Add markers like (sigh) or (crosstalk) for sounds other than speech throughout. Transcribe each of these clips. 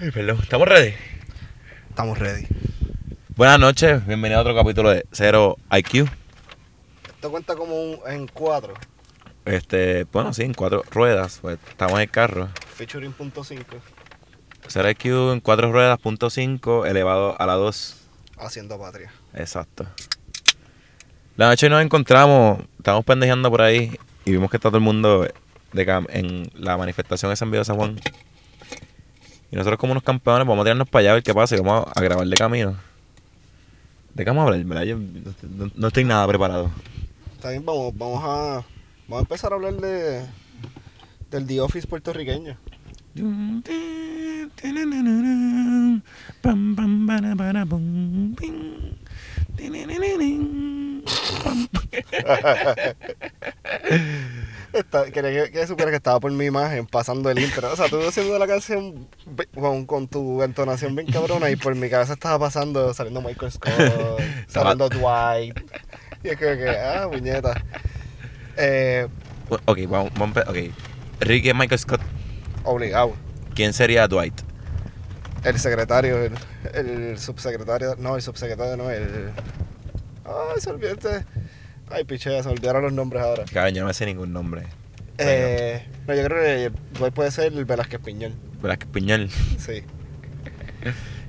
Ay, perdón. ¿Estamos ready? Estamos ready. Buenas noches, bienvenido a otro capítulo de Cero IQ. Esto cuenta como un, en cuatro. Este, bueno, sí, en cuatro ruedas. Pues, estamos en el carro. Featuring punto cinco. Cero IQ en cuatro ruedas, punto cinco, elevado a la 2. Haciendo patria. Exacto. La noche nos encontramos, estábamos pendejeando por ahí y vimos que está todo el mundo de cam- en la manifestación de San de San Juan. Y nosotros como unos campeones vamos a tirarnos para allá a ver qué pasa y vamos a grabar de camino. ¿De qué vamos a hablar? ¿verdad? Yo no, no- no estoy nada preparado. Está bien, vamos, vamos a. Vamos a empezar a hablar de. Del The Office puertorriqueño. (laughs) Está- quería que, que supiera que estaba por mi imagen pasando el intro. O sea, tú haciendo la canción con, con tu entonación bien cabrona y por mi cabeza estaba pasando, saliendo Michael Scott, (laughs) saliendo Dwight. Y es que, que ah, puñeta. Eh, Ok, vamos, vamos a empe- ok. Ricky es Michael Scott. obligado. ¿Quién sería Dwight? El secretario, el, el subsecretario, no, el subsecretario no, el... Ay, se olvidó este... Ay, pichea, se olvidaron los nombres ahora. Cabrón, yo no me sé ningún nombre. Eh, no, yo creo que puede ser el Velázquez Piñol, ¿Verdad que Piñol? sí.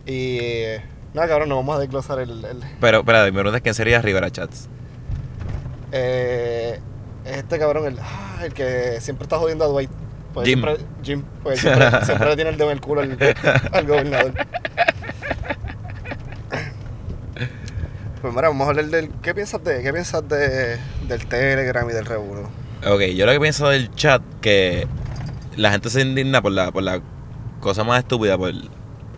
Y... Nada, cabrón, no vamos a desglosar el... el Pero, espera, me preguntas quién sería Rivera Chats. eh, este cabrón, el, ah, el que siempre está jodiendo a Dwight. Pues Jim. Siempre, Jim, pues siempre, siempre le tiene el dedo en el culo al, al gobernador. (laughs) Pues mira, vamos a hablar del... ¿Qué piensas de, qué piensas de, del Telegram y del Rebuno? Ok, yo lo que pienso del chat que la gente se indigna por la, por la cosa más estúpida, por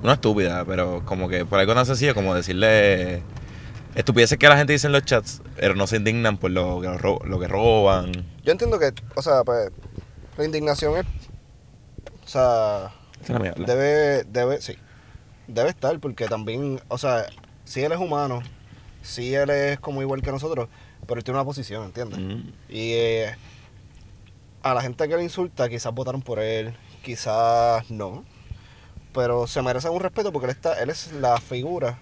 no estúpida, pero como que por algo tan sencillo como decirle estupideces que la gente dice en los chats, pero no se indignan por lo que, ro- lo que roban. Yo entiendo que, o sea, pues, la indignación es... O sea, es la mía, ¿verdad? debe, debe, sí, debe estar porque también, o sea, si él es humano, si él es como igual que nosotros, pero él tiene una posición, ¿entiendes? Mm. Y eh, a la gente que le insulta, quizás votaron por él, quizás no. Pero se merece un respeto porque él, está, él es la figura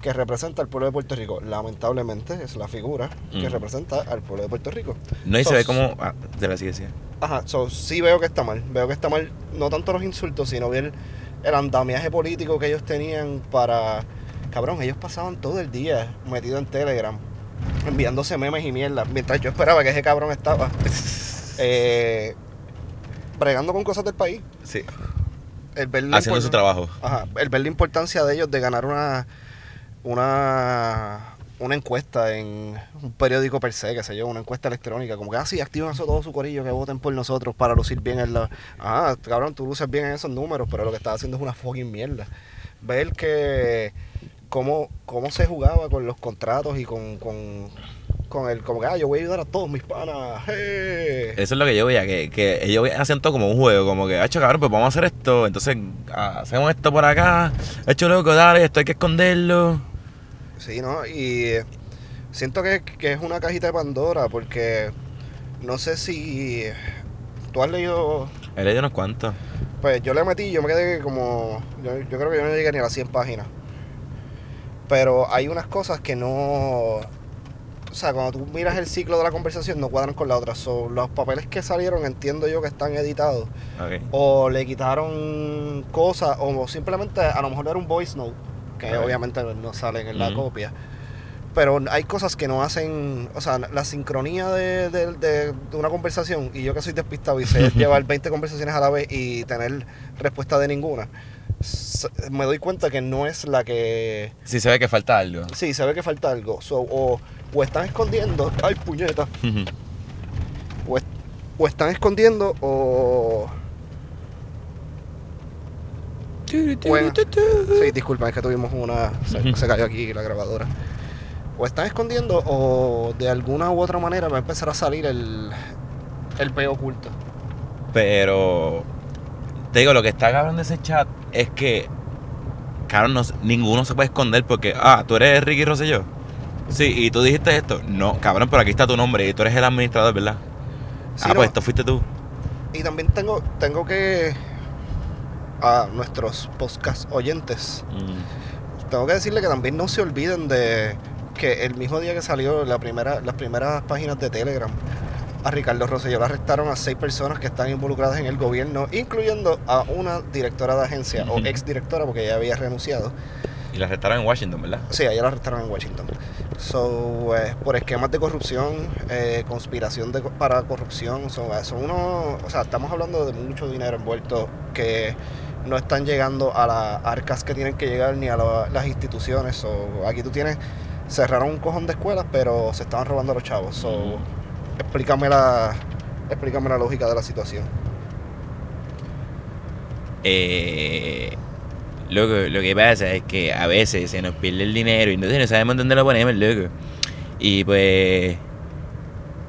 que representa al pueblo de Puerto Rico. Lamentablemente es la figura que Mm. representa al pueblo de Puerto Rico. No, y se ve como... Ah, de la sigue. Ajá, so, sí veo que está mal. Veo que está mal no tanto los insultos, sino ver el andamiaje político que ellos tenían para... Cabrón, ellos pasaban todo el día metido en Telegram, enviándose memes y mierda, mientras yo esperaba que ese cabrón estaba (laughs) eh, bregando con cosas del país. Sí. El ver la Haciendo su trabajo. Ajá, el ver la importancia de ellos de ganar una una una encuesta en un periódico per se, que sé yo, una encuesta electrónica, como que así activan eso todo su corillo, que voten por nosotros para lucir bien en la... Ajá, cabrón, tú luces bien en esos números, pero lo que estás haciendo es una fucking mierda. Ver que cómo, cómo se jugaba con los contratos y con, con, con el, como que, ah, yo voy a ayudar a todos mis panas, ¡hey! Eso es lo que yo veía, que, que ellos hacían todo como un juego, como que, hecho cabrón, pues vamos a hacer esto, entonces ah, hacemos esto por acá, hecho loco, dale, esto hay que esconderlo. Sí, ¿no? Y eh, siento que, que es una cajita de Pandora porque no sé si tú has leído... He leído unos cuantos. Pues yo le metí, yo me quedé como... Yo, yo creo que yo no llegué ni a las 100 páginas. Pero hay unas cosas que no... O sea, cuando tú miras el ciclo de la conversación no cuadran con la otra. So, los papeles que salieron entiendo yo que están editados. O le quitaron cosas, o simplemente a lo mejor era un voice note, que obviamente no salen en la copia. Pero hay cosas que no hacen, o sea, la sincronía de, de- de- de una conversación, y yo que soy despistado y sé (laughs) llevar 20 conversaciones a la vez y tener respuesta de ninguna, me doy cuenta que no es la que... Sí se ve que falta algo. Sí, se ve que falta algo. So, o, o están escondiendo, (laughs) ay puñeta, o, o están escondiendo o... Bueno. Sí, disculpa, es que tuvimos una. Se, se cayó aquí la grabadora. O están escondiendo o de alguna u otra manera va a empezar a salir el, el peo oculto. Pero te digo, lo que está de ese chat es que, cabrón, no, ninguno se puede esconder porque, ah, tú eres Ricky Rosselló. Sí, y tú dijiste esto. No, cabrón, pero aquí está tu nombre y tú eres el administrador, ¿verdad? Sí, ah, no, pues esto fuiste tú. Y también tengo, tengo que a nuestros podcast oyentes. Mm. Tengo que decirle que también no se olviden de que el mismo día que salió la primera, las primeras páginas de Telegram, a Ricardo Rosselló le arrestaron a seis personas que están involucradas en el gobierno, incluyendo a una directora de agencia o ex directora, porque ella había renunciado. Y la arrestaron en Washington, ¿verdad? Sí, ella la arrestaron en Washington. So, eh, por esquemas de corrupción, eh, conspiración de, para corrupción, son, eh, son unos, o sea, estamos hablando de mucho dinero envuelto que no están llegando a las arcas que tienen que llegar ni a la- las instituciones. So, aquí tú tienes, cerraron un cojón de escuelas, pero se estaban robando a los chavos. So, Mm. Explícame la, explícame la lógica de la situación. Eh, loco, lo que pasa es que a veces se nos pierde el dinero y entonces no sabemos dónde lo ponemos, loco. Y pues.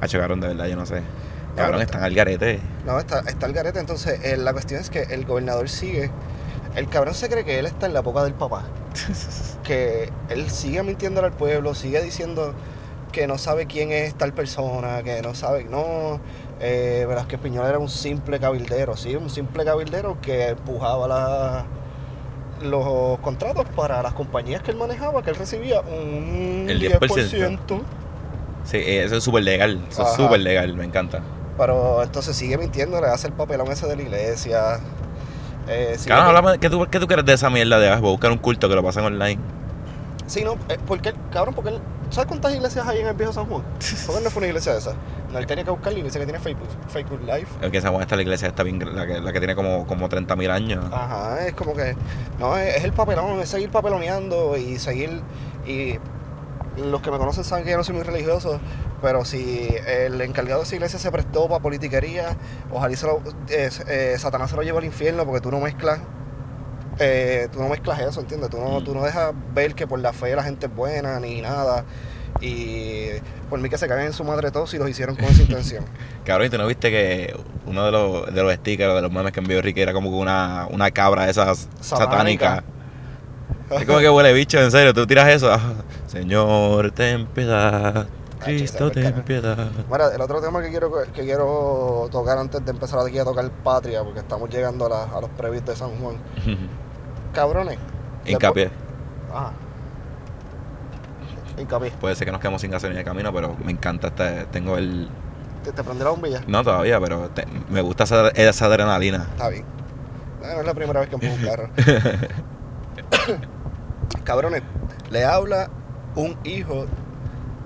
Ah, chocaron de verdad, yo no sé. Cabrón, están al garete. No, está, está el garete. Entonces, eh, la cuestión es que el gobernador sigue. El cabrón se cree que él está en la boca del papá. (laughs) que él sigue mintiéndole al pueblo, sigue diciendo que no sabe quién es tal persona, que no sabe, no, eh, Velázquez Piñol era un simple cabildero, sí, un simple cabildero que empujaba la- los contratos para las compañías que él manejaba, que él recibía un El 10%. 10%. Sí, eh, eso es súper legal. Eso es súper legal, me encanta. Pero entonces sigue mintiendo, le hace el papelón ese de la iglesia. Eh, min- háblame, ¿qué tú, ¿qué tú crees de esa mierda de a buscar un culto que lo pasan online? Sí, no, eh, porque, cabrón, porque él, ¿sabes cuántas iglesias hay en el viejo San Juan? ¿Por qué no fue una iglesia de esas? No, él tenía que buscar la iglesia que tiene Facebook, Facebook Live. Es que esa buena está la iglesia, está bien, la que, la que tiene como, como 30 mil años. Ajá, es como que, no, es, es el papelón, es seguir papeloneando y seguir, y los que me conocen saben que yo no soy muy religioso, pero si el encargado de esa iglesia se prestó para politiquería, ojalá y se lo- eh, eh, Satanás se lo lleva al infierno porque tú no mezclas, eh, tú no mezclas eso, ¿entiendes? Tú no, Mm. tú no dejas ver que por la fe la gente es buena ni nada. Y por mí que se caguen en su madre todos si los hicieron con esa (laughs) intención. Cabrón, ¿y tú no viste que uno de los, de los stickers de los memes que envió Ricky era como una, una cabra de esas Satánica. Es como que huele bicho, en serio, tú tiras eso. ah, Señor, ten piedad. Cristo, ten piedad. Mira, el otro tema que quiero, que quiero tocar antes de empezar aquí a tocar Patria, porque estamos llegando a, la- a los previos de San Juan. (laughs) Cabrones. Hincapié. Ajá. Hincapié. Puede ser que nos quedemos sin gasolina de camino, pero me encanta este. Tengo el. ¿Te, te prendió la bombilla? No todavía, pero te- me gusta esa, esa adrenalina. Está bien. No es la primera vez que empujo un (laughs) carro. (laughs) Cabrones, le habla un hijo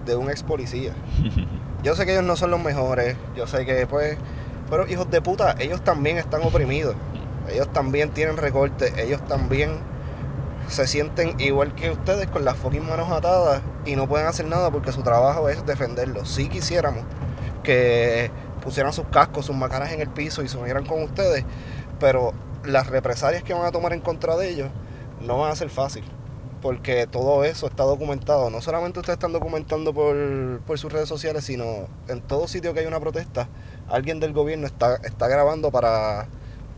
de un ex policía. (laughs) Yo sé que ellos no son los mejores, yo sé que pues, pero hijos de puta, ellos también están oprimidos. Ellos también tienen recortes, ellos también se sienten igual que ustedes con las fucking manos atadas y no pueden hacer nada porque su trabajo es defenderlos. Si quisiéramos que pusieran sus cascos, sus macanas en el piso y se unieran con ustedes, pero las represalias que van a tomar en contra de ellos no van a ser fácil. Porque todo eso está documentado. No solamente ustedes están documentando por, por sus redes sociales, sino en todo sitio que hay una protesta, alguien del gobierno está, está grabando para,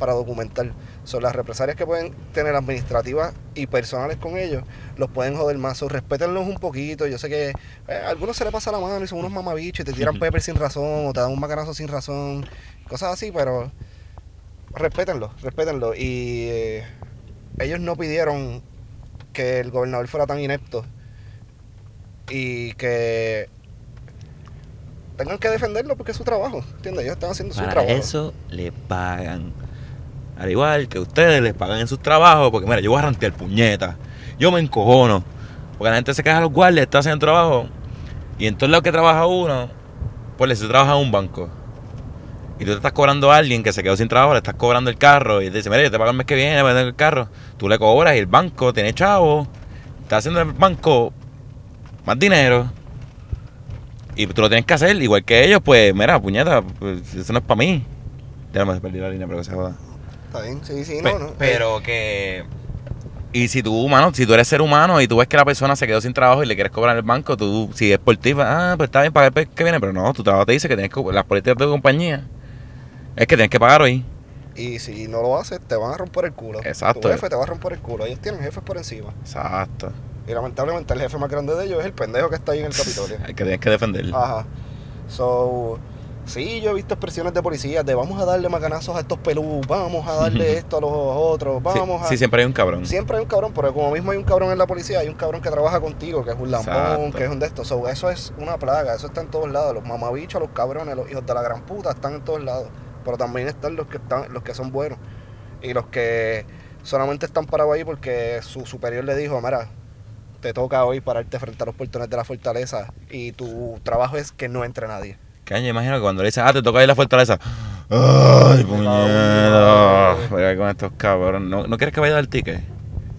para documentar. Son las represalias que pueden tener administrativas y personales con ellos, los pueden joder más. So, respétenlos un poquito. Yo sé que eh, a algunos se les pasa la mano y son unos mamabichos y te tiran pepper sin razón o te dan un macanazo sin razón, cosas así, pero respétenlo, respétenlo. Y eh, ellos no pidieron que el gobernador fuera tan inepto y que tengan que defenderlo porque es su trabajo, ¿entiendes? Ellos están haciendo su Para trabajo. eso le pagan. Al igual que ustedes les pagan en sus trabajos, porque mira, yo voy a rantear puñeta. Yo me encojono. Porque la gente se queja a los guardias, está haciendo trabajo. Y en todos lados que trabaja uno, pues si tú trabajas en un banco. Y tú te estás cobrando a alguien que se quedó sin trabajo, le estás cobrando el carro. Y te dice, mira, yo te pago el mes que viene, voy a tener el carro. Tú le cobras y el banco tiene chavo. Está haciendo el banco más dinero. Y tú lo tienes que hacer, igual que ellos, pues, mira, puñeta, pues, eso no es para mí. Ya me perdí la línea, pero que se joda. Está bien, sí, sí, Pe- no, no. Pero que. Y si tú, humano, si tú eres ser humano y tú ves que la persona se quedó sin trabajo y le quieres cobrar el banco, tú, si es por ti, pues, ah, pues está bien, pagar el que viene, pero no, tu trabajo te dice que tienes que. Las políticas de tu compañía es que tienes que pagar hoy. Y si no lo haces, te van a romper el culo. Exacto. Tu jefe te va a romper el culo. Ellos tienen jefes por encima. Exacto. Y lamentablemente el jefe más grande de ellos es el pendejo que está ahí en el Capitolio. (laughs) Hay que tienes que defender. Ajá. So, Sí, yo he visto expresiones de policías de vamos a darle macanazos a estos pelú, vamos a darle esto a los otros, Sí, vamos a... sí, siempre hay un cabrón. Siempre hay un cabrón, pero como mismo hay un cabrón en la policía, hay un cabrón que trabaja contigo, que es un lambón, Exacto. que es un de estos. So, eso es una plaga, eso está en todos lados. Los mamabichos, los cabrones, los hijos de la gran puta están en todos lados. Pero también están los que están, los que son buenos. Y los que solamente están parados ahí porque su superior le dijo, mira, te toca hoy pararte frente a los portones de la fortaleza y tu trabajo es que no entre nadie. Caño, imagino que cuando le dices, ah, te toca ir a la fortaleza. ¡Ay, puñeta! Voy con estos cabrones. ¿No, ¿No quieres que vaya a dar el ticket?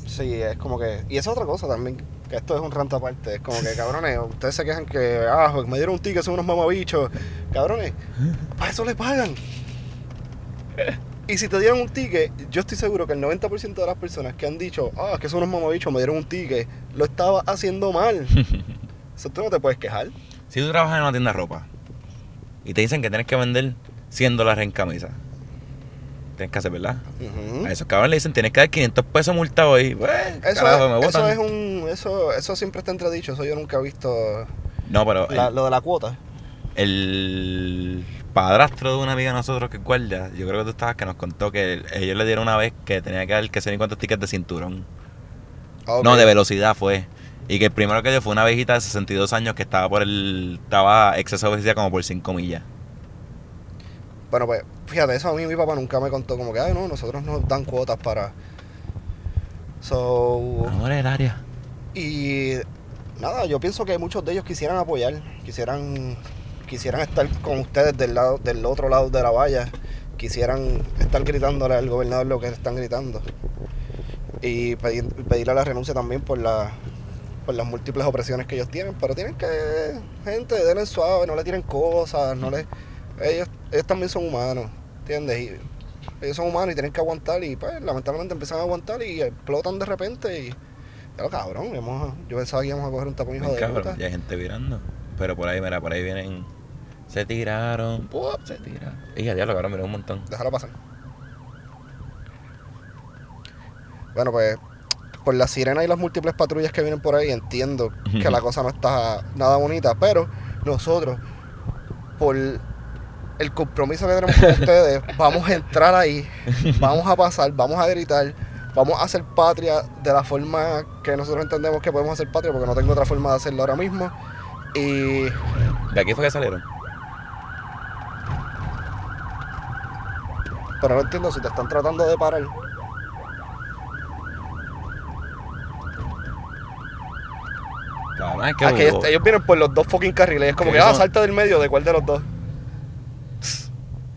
Sí, es como que. Y esa es otra cosa también, que esto es un rant aparte. Es como que, (laughs) cabrones, ustedes se quejan que, ah, me dieron un ticket, son unos mamabichos. Cabrones, para eso le pagan. Y si te dieron un ticket, yo estoy seguro que el 90% de las personas que han dicho, ah, que son unos mamabichos, me dieron un ticket, lo estaba haciendo mal. (laughs) Eso tú no te puedes quejar. Si tú trabajas en una tienda de ropa y te dicen que tienes que vender 100 dólares en camisa, tienes que hacer, ¿verdad? A esos cabrones le dicen, tienes que dar 500 pesos multado ahí. Pues, Eso, carajo, me es, eso es un. Eso, eso siempre está entredicho. Eso yo nunca he visto. No, pero la- el, lo de la cuota. el padrastro de una amiga de nosotros que es guardia, yo creo que tú estabas que nos contó que el- ellos le dieron una vez que tenía que dar que sé ni cuántos tickets de cinturón. Ok. No, de velocidad fue. Y que el primero que dio fue una viejita de 62 años que estaba por el. Estaba exceso de velocidad como por 5 millas. Bueno, pues fíjate, eso a mí mi papá nunca me contó como que, ay, no, nosotros nos dan cuotas para... So... No era el área. Y nada, yo pienso que muchos de ellos quisieran apoyar, quisieran quisieran estar con ustedes del lado del otro lado de la valla, quisieran estar gritándole al gobernador lo que están gritando. Y pedir, pedirle la renuncia también por la por las múltiples opresiones que ellos tienen, pero tienen que gente, denle suave, no le tiren cosas, no le ellos ellos también son humanos, ¿entiendes? Y ellos son humanos y tienen que aguantar y pues lamentablemente empiezan a aguantar y explotan de repente y Claro, cabrón, hemos- yo pensaba que íbamos a coger un tapón hijo Bien de cabrón, puta. ya hay gente virando. Pero por ahí, mira, por ahí vienen. Se tiraron. ¡pup! Se tiraron. Y ya, diablo, cabrón, mira un montón. Déjalo pasar. Bueno, pues por la sirena y las múltiples patrullas que vienen por ahí, entiendo que la cosa no está nada bonita, pero nosotros, por el compromiso que tenemos con (laughs) ustedes, vamos a entrar ahí, vamos a pasar, vamos a gritar, vamos a hacer patria de la forma que nosotros entendemos que podemos hacer patria, porque no tengo otra forma de hacerlo ahora mismo. Y ¿De aquí fue que salieron? Pero no entiendo si te están tratando de parar. Es que. Ellos, ellos vienen por los dos fucking carriles. Es como Que ah, eso- salta del medio, ¿de cuál de los dos?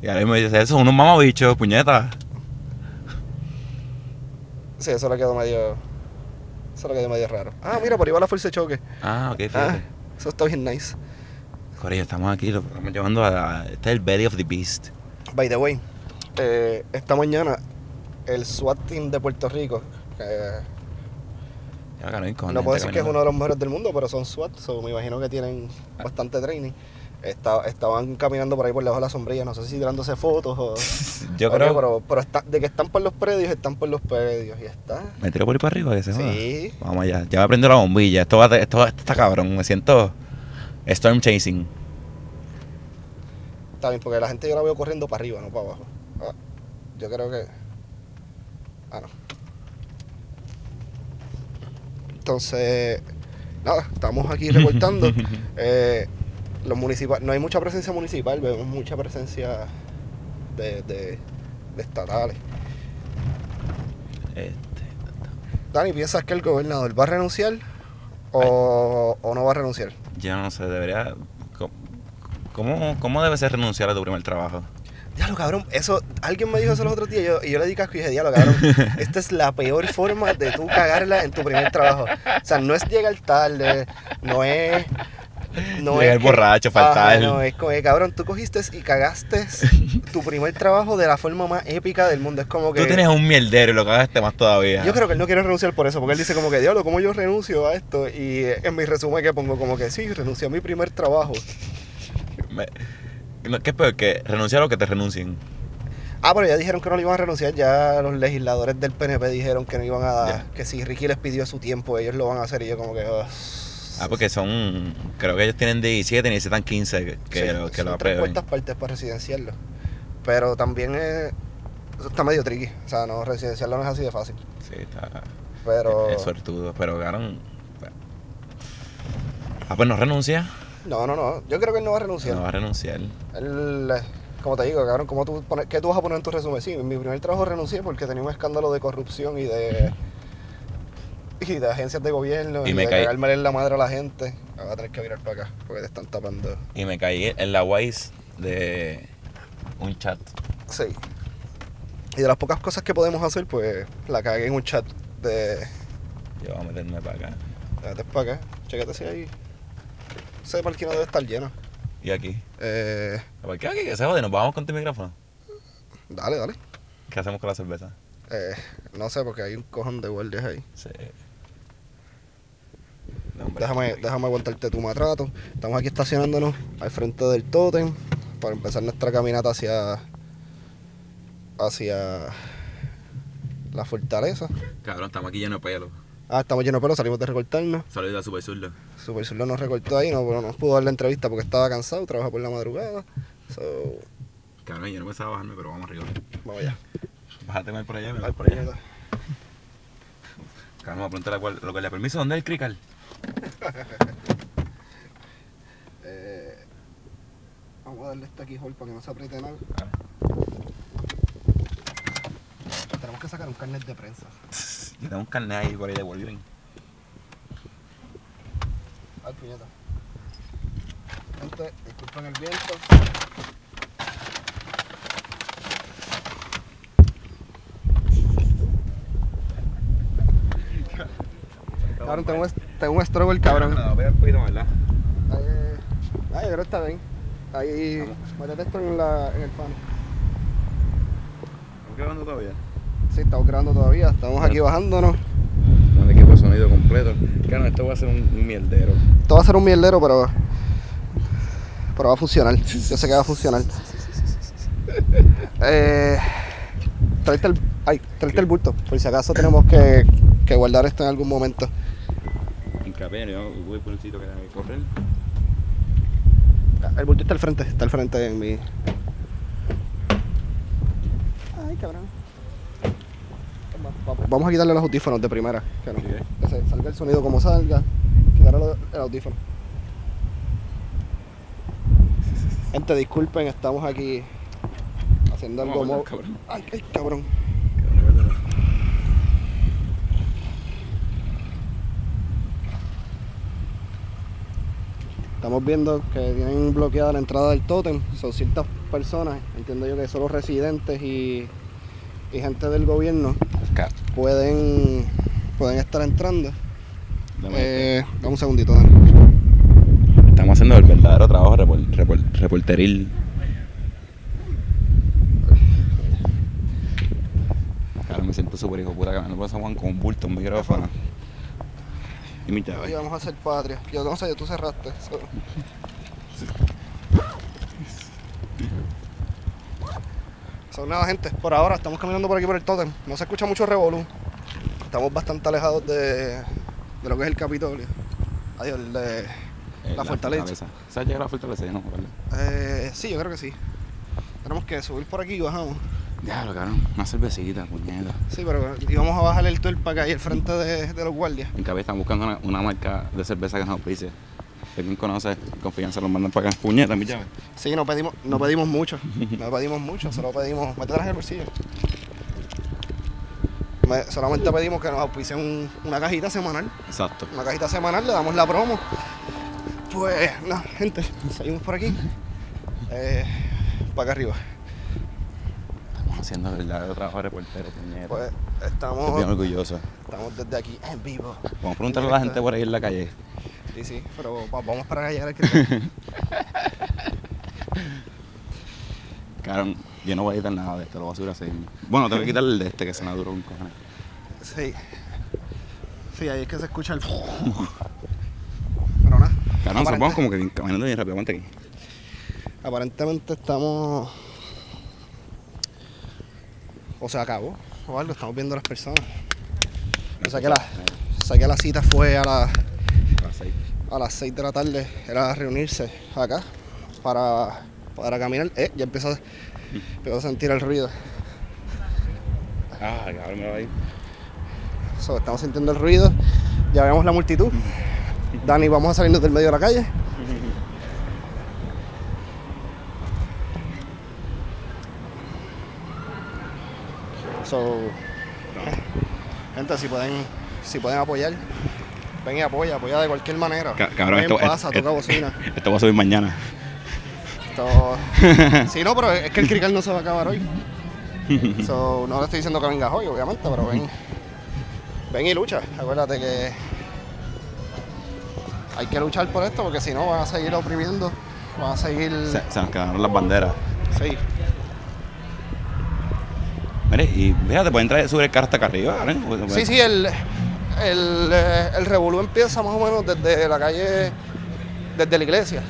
Y ahora me dice, esos son unos mamabichos, puñeta. Sí, eso le quedó medio. Eso le quedó medio raro. Ah, mira, por ahí va la fuerza de choque. Ah, ok, Ah, fíjate. eso está bien nice. Corillo, estamos aquí, lo estamos llevando a. Este es el belly of the beast. By the way, eh, esta mañana el SWAT team de Puerto Rico, que Ya, cabrón, hay cojones no puedo decir que es uno de los mejores del mundo, pero son SWAT, so me imagino que tienen bastante training. Esta- estaban caminando por ahí por debajo de la sombrilla, no sé si tirándose fotos o... (laughs) Yo creo. pero, pero está- de que están por los predios, están por los predios y está. Me tiro por ahí para arriba, que se joda. Sí. Vamos allá. Ya me prendió la bombilla. Esto, va, esto, esto está cabrón. Me siento. Storm chasing. Está bien, porque la gente yo la veo corriendo para arriba, no para abajo. Ah, yo creo que. Ah, no. Entonces, nada, estamos aquí reportando. (laughs) Eh, los municipales, no hay mucha presencia municipal, vemos mucha presencia de, de, de estatales. Este. Dani, ¿piensas que el gobernador va a renunciar o, o no va a renunciar? Yo no sé, debería. ¿Cómo, ¿Cómo debe ser renunciar a tu primer trabajo? Diablo, cabrón, eso, alguien me dijo eso los otros días yo, y yo le di casco y dije, diablo, cabrón, (laughs) esta es la peor forma de tú cagarla en tu primer trabajo. O sea, no es llegar tarde, no es... No Llegar es que- borracho, faltar. No, es como que, cabrón, tú cogiste y cagaste tu primer trabajo de la forma más épica del mundo. Es como que... Tú tienes un mierdero y lo cagaste más todavía. Yo creo que él no quiere renunciar por eso, porque él dice como que, diablo, ¿cómo yo renuncio a esto? Y en mi resumen que pongo como que, sí, renuncié a mi primer trabajo. Me- ¿Qué es peor? Que renunciar o que te renuncien. Ah, pero ya dijeron que no le iban a renunciar, ya los legisladores del PNP dijeron que no iban a dar, que si Ricky les pidió su tiempo, ellos lo van a hacer y yo como que, "Ugh, Ah, porque son. Creo que ellos tienen 17 y necesitan 15 que, que Sí, lo, que son lo tres cuartas partes para residenciarlo. Pero también es, eso está medio tricky. O sea, no, residenciarlo no es así de fácil. Sí, está. Pero. Es suertudo, pero ganan. Ah, pues no renuncia. No, no, no. Yo creo que él no va a renunciar. No va a renunciar. Él, eh, como te digo, cabrón, ¿cómo tú pones, ¿qué tú vas a poner en tu resumen? Sí, en mi primer trabajo renuncié porque tenía un escándalo de corrupción y de. (laughs) y de agencias de gobierno Y y, me de caí- cagarme en la madre a la gente. Ahora voy a tener que virar para acá porque te están tapando. Y me caí en la Wise de un chat. Sí. Y de las pocas cosas que podemos hacer, pues la cagué en un chat de. Yo voy a meterme para acá. Vete para acá, chécate si hay. Ese parque no debe estar lleno. Y aquí. Eh, ¿Por qué aquí? ¿Qué se jode? ¿Nos bajamos con tu micrófono? dale, dale. ¿Qué hacemos con la cerveza? Eh, no sé, porque hay un cojón de guardias ahí. Sí. No, hombre. Déjame, déjame aguantarte tu maltrato. Estamos aquí estacionándonos al frente del tótem para empezar nuestra caminata hacia. hacia. la fortaleza. Cabrón, estamos aquí llenos de pelo. Ah, estamos llenos de pelo, salimos de recortarnos. Saludos a Super Zurdo. Super Surlo nos recortó ahí, no, pero no pudo dar la entrevista porque estaba cansado, trabaja por la madrugada. So, Cabrón, yo no pensaba bajarme, pero vamos arriba. vamos allá. Bájate mal por allá, me por allá. Cabrón, me preguntar lo que le permiso, ¿dónde es el crical? (laughs) Eh, vamos a darle este aquí, para que no se apriete nada. Tenemos que sacar un carnet de prensa. Yo tengo un carnet ahí por ahí de Wolverine. Ay, puñeta. Gente, disculpen el viento. Cabrón, tengo un, tengo un struggle, cabrón. No, voy a poquito más, ¿verdad? Eh, Ay, yo creo que está bien. Ahí, métete esto en, la, en el pan. ¿Estamos grabando todavía? Sí, estamos grabando todavía. Estamos aquí bajándonos. El equipo de sonido completo. Claro, esto va a ser un, un mierdero. Esto va a ser un mierdero, pero. Pero va a funcionar. Yo sé que va a funcionar. (laughs) Eh, tráete el, ay, el bulto. Por si acaso tenemos que, que guardar esto en algún momento. Hincapié, yo voy por el sitio que que correr. El bulto está al frente. Está al frente en mi. Ay, cabrón. Vamos- a quitarle los audífonos de primera. Que, no, Sí, que se salga el sonido como salga. Quitarle los- el audífono. Gente, disculpen, estamos aquí haciendo algo mo- cabrón. Ay, ay, cabrón. Estamos viendo que tienen bloqueada la entrada del tótem. Son ciertas personas, entiendo yo que solo residentes y, y gente del gobierno pueden, pueden estar entrando. Eh, dame un segundito, Dani. Estamos haciendo el verdadero trabajo repor- repor- reporteril. Claro, me siento súper hijo puta caminando por San Juan con un bulto, un micrófono. Y mi Hoy llave. vamos a hacer patria. Yo no sé, tú cerraste. so- Son nada, gente. Por ahora estamos caminando por aquí por el tótem. No se escucha mucho revolú. Estamos bastante alejados de, de lo que es el Capitolio. Adiós, el de Eh, la fortaleza. ¿Sabes llegar a la fortaleza? No, ¿verdad? Eh, sí, yo creo que sí. Tenemos que subir por aquí y bajamos. Diablo, cabrón. Una cervecita, puñeta. Sí, pero íbamos a bajar el tour para acá y al frente de, de los guardias. En cabeza están buscando una, una marca de cerveza que nos auspicie. Si alguien conoce, confianza, los mandan para acá. Puñeta, mi llave. Sí, no pedimos, no pedimos mucho. No pedimos mucho, solo pedimos. Métetela en el bolsillo. Me- solamente pedimos que nos auspicien un- una cajita semanal. Exacto. Una cajita semanal, le damos la promo. Pues, no, gente, seguimos por aquí. Eh, para acá arriba. Estamos haciendo el verdadero trabajo de reportero, puñeta. Pues Estoy bien estamos, orgulloso. estamos desde aquí en vivo. Vamos a preguntarle a la gente por ahí en la calle. Sí, sí, pero va- vamos para llegar al. Cabrón, yo no voy a editar nada de esto, lo voy a subir así. Bueno, tengo que quitar el de este que se me duró un cojones. Sí. Sí, ahí es que se escucha el. (laughs) Pero nada. Nos aparente- vamos como que caminando bien rápido. Aguanta aquí. Aparentemente estamos. O se acabó o algo, estamos viendo a las personas. O sea que la, o sea que la cita fue a, la, A las a a las 6 de la tarde era reunirse acá para, para caminar. Eh, ya empezó, empezó a sentir el ruido. Ah, cabrón, me va. So, estamos sintiendo el ruido. Ya vemos la multitud. Dani, vamos a salirnos del medio de la calle. So, gente, si pueden, si pueden apoyar, ven y apoya, apoya de cualquier manera. Ca- cabrón, Ven, esto, pasa, esto- toca bocina. (laughs) esto va a subir mañana. Esto- (laughs) sí, no, pero es que el crical no se va a acabar hoy. (laughs) So, no le estoy diciendo que vengas hoy, obviamente, pero ven. Ven y lucha. Acuérdate que hay que luchar por esto porque si no van a seguir oprimiendo, van a seguir. Se, se nos quedaron las banderas. Sí. Mire, y fíjate, pueden traer, subir el carro hasta acá arriba. cabrón. Sí, sí, el, el, eh, el revolú empieza más o menos desde la calle, desde la iglesia.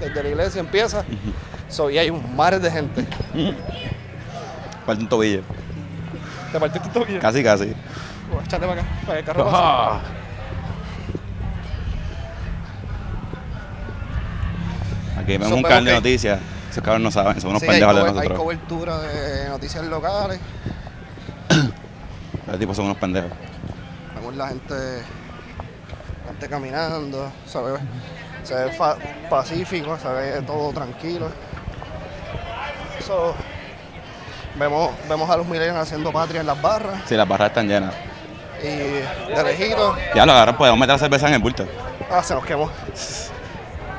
Desde la iglesia empieza. So, y hay un mar de gente. Falta un tobillo. ¿Te partiste tu tobillo? Casi, casi. Pues, Échate para acá, para el carro. Aquí vemos So, un vemos canal de noticias. Esos cabros no saben, son unos Sí, pendejos de cober- hay nosotros. cobertura de noticias locales. Los tipos son unos pendejos. La gente, gente caminando. Se ve, se ve fa- pacífico, se ve todo tranquilo. So, vemos, vemos a los millennials haciendo patria en las barras Sí, las barras están llenas. y de lejitos. Ya lo agarran, podemos meter la cerveza en el bulto. Ah, se nos quemó.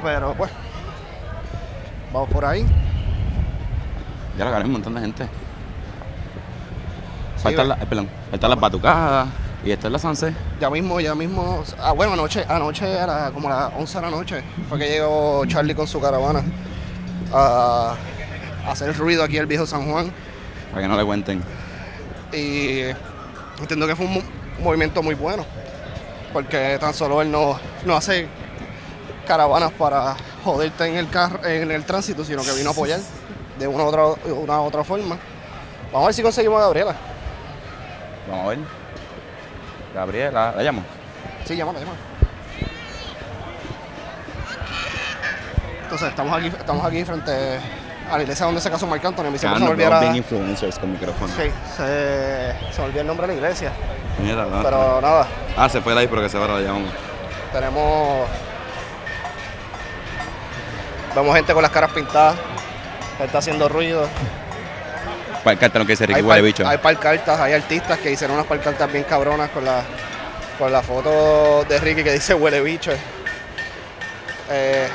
Pero pues, vamos por ahí. Ya lo agarran un montón de gente. Sí, Faltan, la- eh, perdón, faltan las batucadas. Y esta es la Sanse. Ya mismo, ya mismo. Ah, bueno, anoche, anoche a la- como a las 11 de la noche fue que llegó Charlie con su caravana a, a hacer ruido aquí al viejo San Juan. Para que no le cuenten. Y entiendo que fue un mo- movimiento muy bueno. Porque tan solo él no, no hace caravanas para joderte en el carro, en el tránsito, sino que vino a apoyar de una u otra, una u otra forma. Vamos a ver si conseguimos a Gabriela. Vamos a ver. Gabriela, la llamo. Sí, llámala, llámala. Entonces, estamos aquí, estamos aquí frente a la iglesia donde se casó Marc Anthony. A mí siempre se me olvidara... bien influencers con micrófono. Sí, se, se me olvidó el nombre de la iglesia. Mira, ¿dónde Pero nada, está? Ah, se fue ahí, pero que se va, la llamamos. tenemos... Vemos gente con las caras pintadas. Está haciendo ruido. Que Hay, Bicho. hay artistas que hicieron unas palcartas bien cabronas con la, con la foto de Ricky que dice huele bicho. Eh,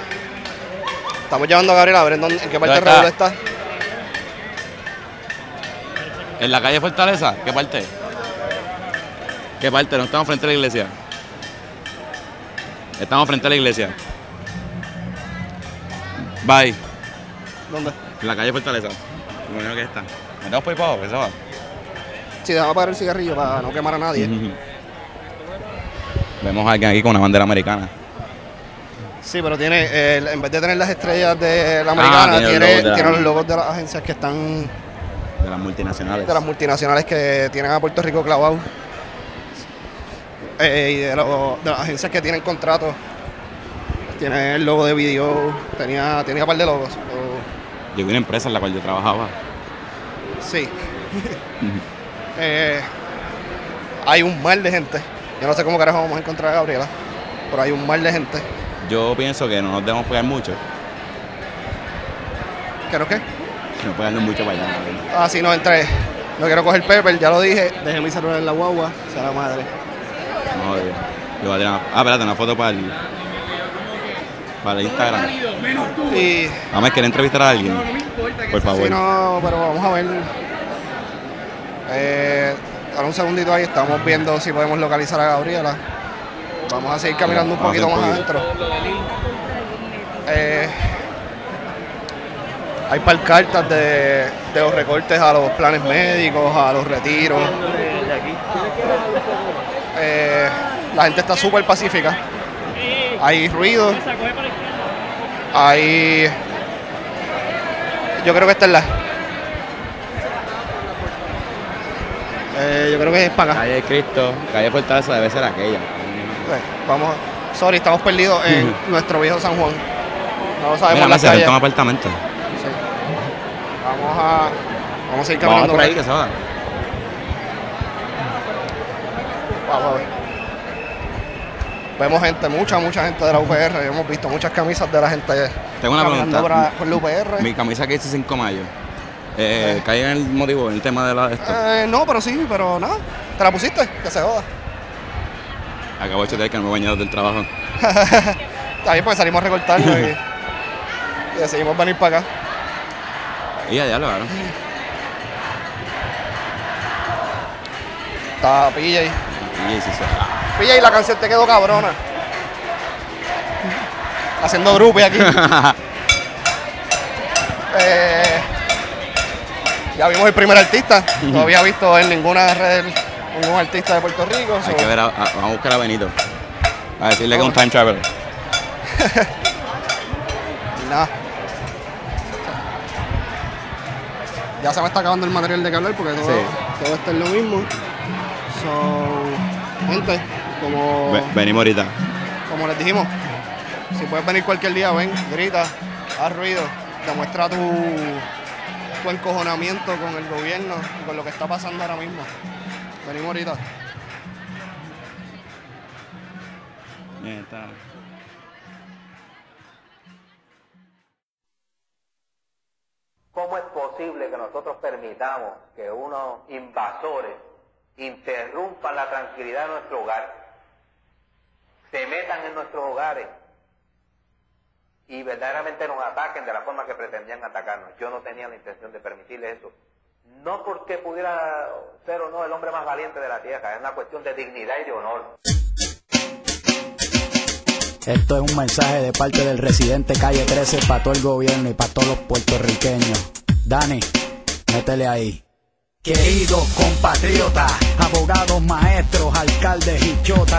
estamos llevando a Gabriela a ver en, dónde- en qué parte ¿Dónde del está? ¿En la calle Fortaleza? ¿Qué parte? ¿Qué parte? No estamos frente a la iglesia. Estamos frente a la iglesia. Bye. ¿Dónde? En la calle Fortaleza. Me imagino que está. Por ahí para abajo, que se va. Sí, déjame apagar el cigarrillo para no quemar a nadie. (laughs) Vemos a alguien aquí con una bandera americana. Sí, pero tiene, eh, en vez de tener las estrellas de la americana, Ah, tiene tiene, los logos de la- tiene los logos de las agencias que están, De las multinacionales. de las multinacionales que tienen a Puerto Rico clavado. Eh, y de, los- de las agencias que tienen contratos. Tiene el logo de video, tenía, tenía un par de logos. Vi una empresa en la cual yo trabajaba. Sí. Eh, hay un mar de gente. Yo no sé cómo carajo vamos a encontrar a Gabriela, pero hay un mar de gente. Yo pienso que no nos debemos pegar mucho. ¿Qué no qué? No pegarnos mucho para allá. Ah, sí, no entré. No quiero coger pepper, ya lo dije. Dejé mi celular en la guagua. Sea la madre. No. Yo voy a tirar una- Ah, espérate, una foto para el. Para el Instagram. Y Vamos a querer entrevistar a alguien. Por favor. Sí, no, pero vamos a ver. Eh, ahora un segundito ahí, estamos viendo si podemos localizar a Gabriela. Vamos a seguir caminando un poquito más adentro. Eh, hay palcartas de, de los recortes a los planes médicos, a los retiros. Eh, la gente está súper pacífica. Hay ruido. Hay. Yo creo que esta es la. Eh, yo creo que es para acá. Calle de Cristo, calle Fortaleza debe ser aquella. Eh, vamos, Sorry, estamos perdidos en nuestro viejo San Juan. No lo sabemos Mira, la calle. un apartamento. Sí. Vamos a. Vamos a ir Vamos caminando por ahí, que se va. Vamos a ver. Vemos gente, mucha, mucha gente de la UPR. Hemos visto muchas camisas de la gente Tengo una pregunta. por, por la UPR. Mi camisa que dice 5 mayo. Eh, ¿Cae en el motivo, en el tema de la, de esto? Eh, no, pero sí, pero nada. ¿Te la pusiste? Que se joda. Acabo de chequear que no me he bañado del trabajo. (laughs) Está bien, pues salimos a recortarlo y, (laughs) y decidimos venir para acá. Y allá lo claro. Está PJ. Y sí, sí. PJ, la canción te quedó cabrona. Haciendo grupo aquí. (laughs) Eh, ya vimos el primer artista. No había visto en ninguna red ningún artista de Puerto Rico. Hay so- que ver, a, a- vamos a buscar a Benito. A decirle que es un time traveler. (laughs) Nada. Ya se me está acabando el material de que hablar porque todo, Sí. todo está en lo mismo. So, gente, como, Ve- venimos ahorita. como les dijimos, si puedes venir cualquier día, ven, grita, haz ruido, demuestra tu, tu encojonamiento con el gobierno y con lo que está pasando ahora mismo. Venimos ahorita. ¿Cómo es posible que nosotros permitamos que unos invasores interrumpan la tranquilidad de nuestro hogar, se metan en nuestros hogares y verdaderamente nos ataquen de la forma que pretendían atacarnos? Yo no tenía la intención de permitirle eso. No porque pudiera ser o no el hombre más valiente de la tierra, es una cuestión de dignidad y de honor. Esto es un mensaje de parte del residente calle 13 para todo el gobierno y para todos los puertorriqueños. Dani, métele ahí. Queridos compatriotas, abogados, maestros, alcaldes y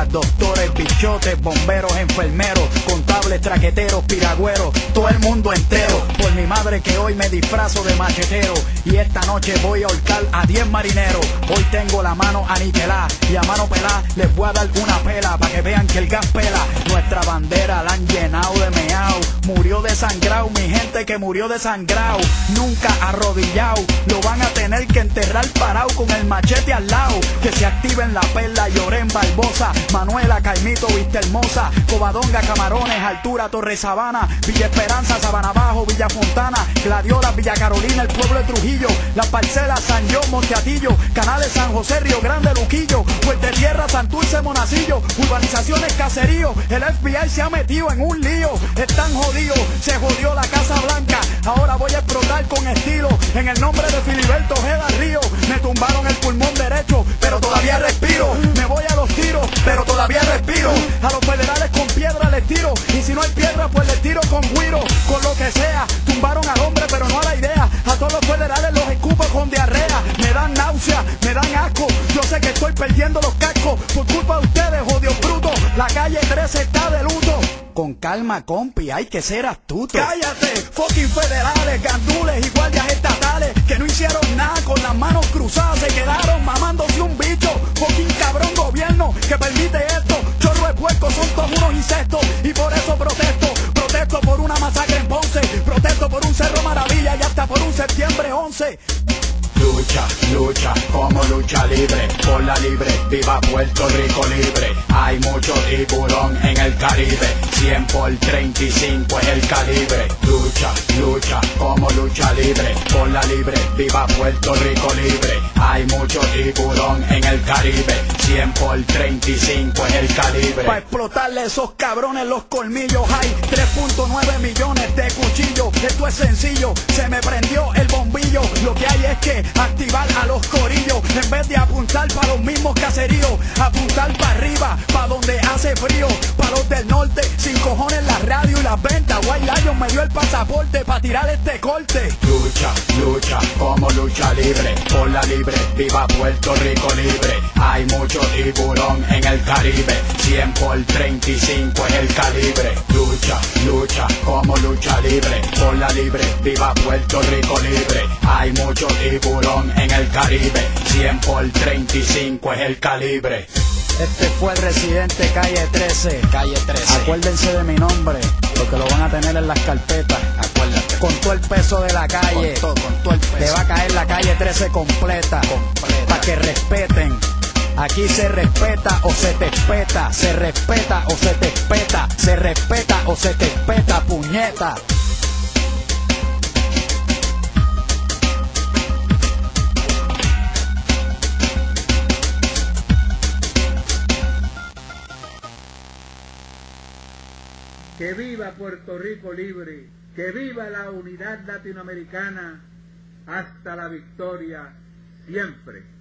doctores, bichotes, bomberos, enfermeros, contables, traqueteros, piragüeros, todo el mundo entero. Por mi madre que hoy me disfrazo de machetero y esta noche voy a ahorcar a 10 marineros. Hoy tengo la mano aniquilada y a mano pelada les voy a dar una pela para que vean que el gas pela. Nuestra bandera la han llenado de meao, murió desangrado, mi gente que murió desangrado, nunca arrodillado, lo van a tener que enterrar parado con el machete al lado, que se activen la perla, Llorén, Barbosa, Manuela, Caimito, Vista Hermosa, Covadonga, Camarones, Altura, Torre Sabana, Villa Esperanza, Sabana Bajo, Villa Fontana, Gladiola, Villa Carolina, el pueblo de Trujillo, La Parcela, San John, Monteatillo, Canales, San José, Río Grande, Luquillo, Puerto Tierra, Santurce, Monacillo, urbanizaciones, caserío, el FBI se ha metido en un lío, están jodidos, se jodió la Casa Blanca, ahora voy a explotar con estilo, en el nombre de Filiberto Ojeda Río, me tumbaron el pulmón derecho, pero todavía respiro, me voy a los tiros, pero todavía respiro, a los federales con piedra les tiro, y si no hay piedra pues les tiro con guiro, con lo que sea, tumbaron al hombre pero no a la idea, a todos los federales los escupo con diarrea, me dan náusea, me dan asco, yo sé que estoy perdiendo los cascos, por culpa de ustedes, jodidos brutos, la calle 13 está de luto. Con calma, compi, hay que ser astuto. Cállate, fucking federales, gandules y guardias estatales que no hicieron nada con las manos cruzadas, se quedaron mamándose un bicho. Fucking cabrón gobierno que permite esto. Chorro de puercos son todos unos insectos y por eso protesto. Protesto por una masacre en Ponce, protesto por un Cerro Maravilla y hasta por un septiembre 11. Lucha, lucha, como lucha libre, por la libre, viva Puerto Rico libre. Hay mucho tiburón en el Caribe, 100 por 35 es el calibre. Lucha, lucha, como lucha libre, por la libre, viva Puerto Rico libre. Hay mucho tiburón en el Caribe, 100 por 35 es el calibre. Para explotarle esos cabrones los colmillos hay 3.9 millones de cuchillos. Esto es sencillo, se me prendió el bombillo. Lo que hay es que activar a los corillos en vez de apuntar para los mismos caseríos, apuntar para arriba, para donde hace frío, para los del norte, sin cojones la radio y las ventas. White Lion me dio el pasaporte para tirar este corte. Lucha, lucha, como lucha libre, por la libre, viva Puerto Rico libre. Hay mucho tiburón en el Caribe, 100 por 35 es el calibre. Lucha, lucha, como lucha libre, por la libre, viva Puerto Rico libre. Hay mucho tiburón en el Caribe, 100 por 35 es el calibre. Este fue el residente calle 13. Calle 13. Acuérdense de mi nombre, porque lo van a tener en las carpetas. Acuérdate. Con todo el peso de la calle. Con todo, con todo el peso. Te va a caer la calle 13 completa. Completa. Para que respeten. Aquí se respeta o se te espeta. Se respeta o se te espeta. Se respeta o se te espeta, puñeta. Que viva Puerto Rico libre, que viva la unidad latinoamericana hasta la victoria siempre.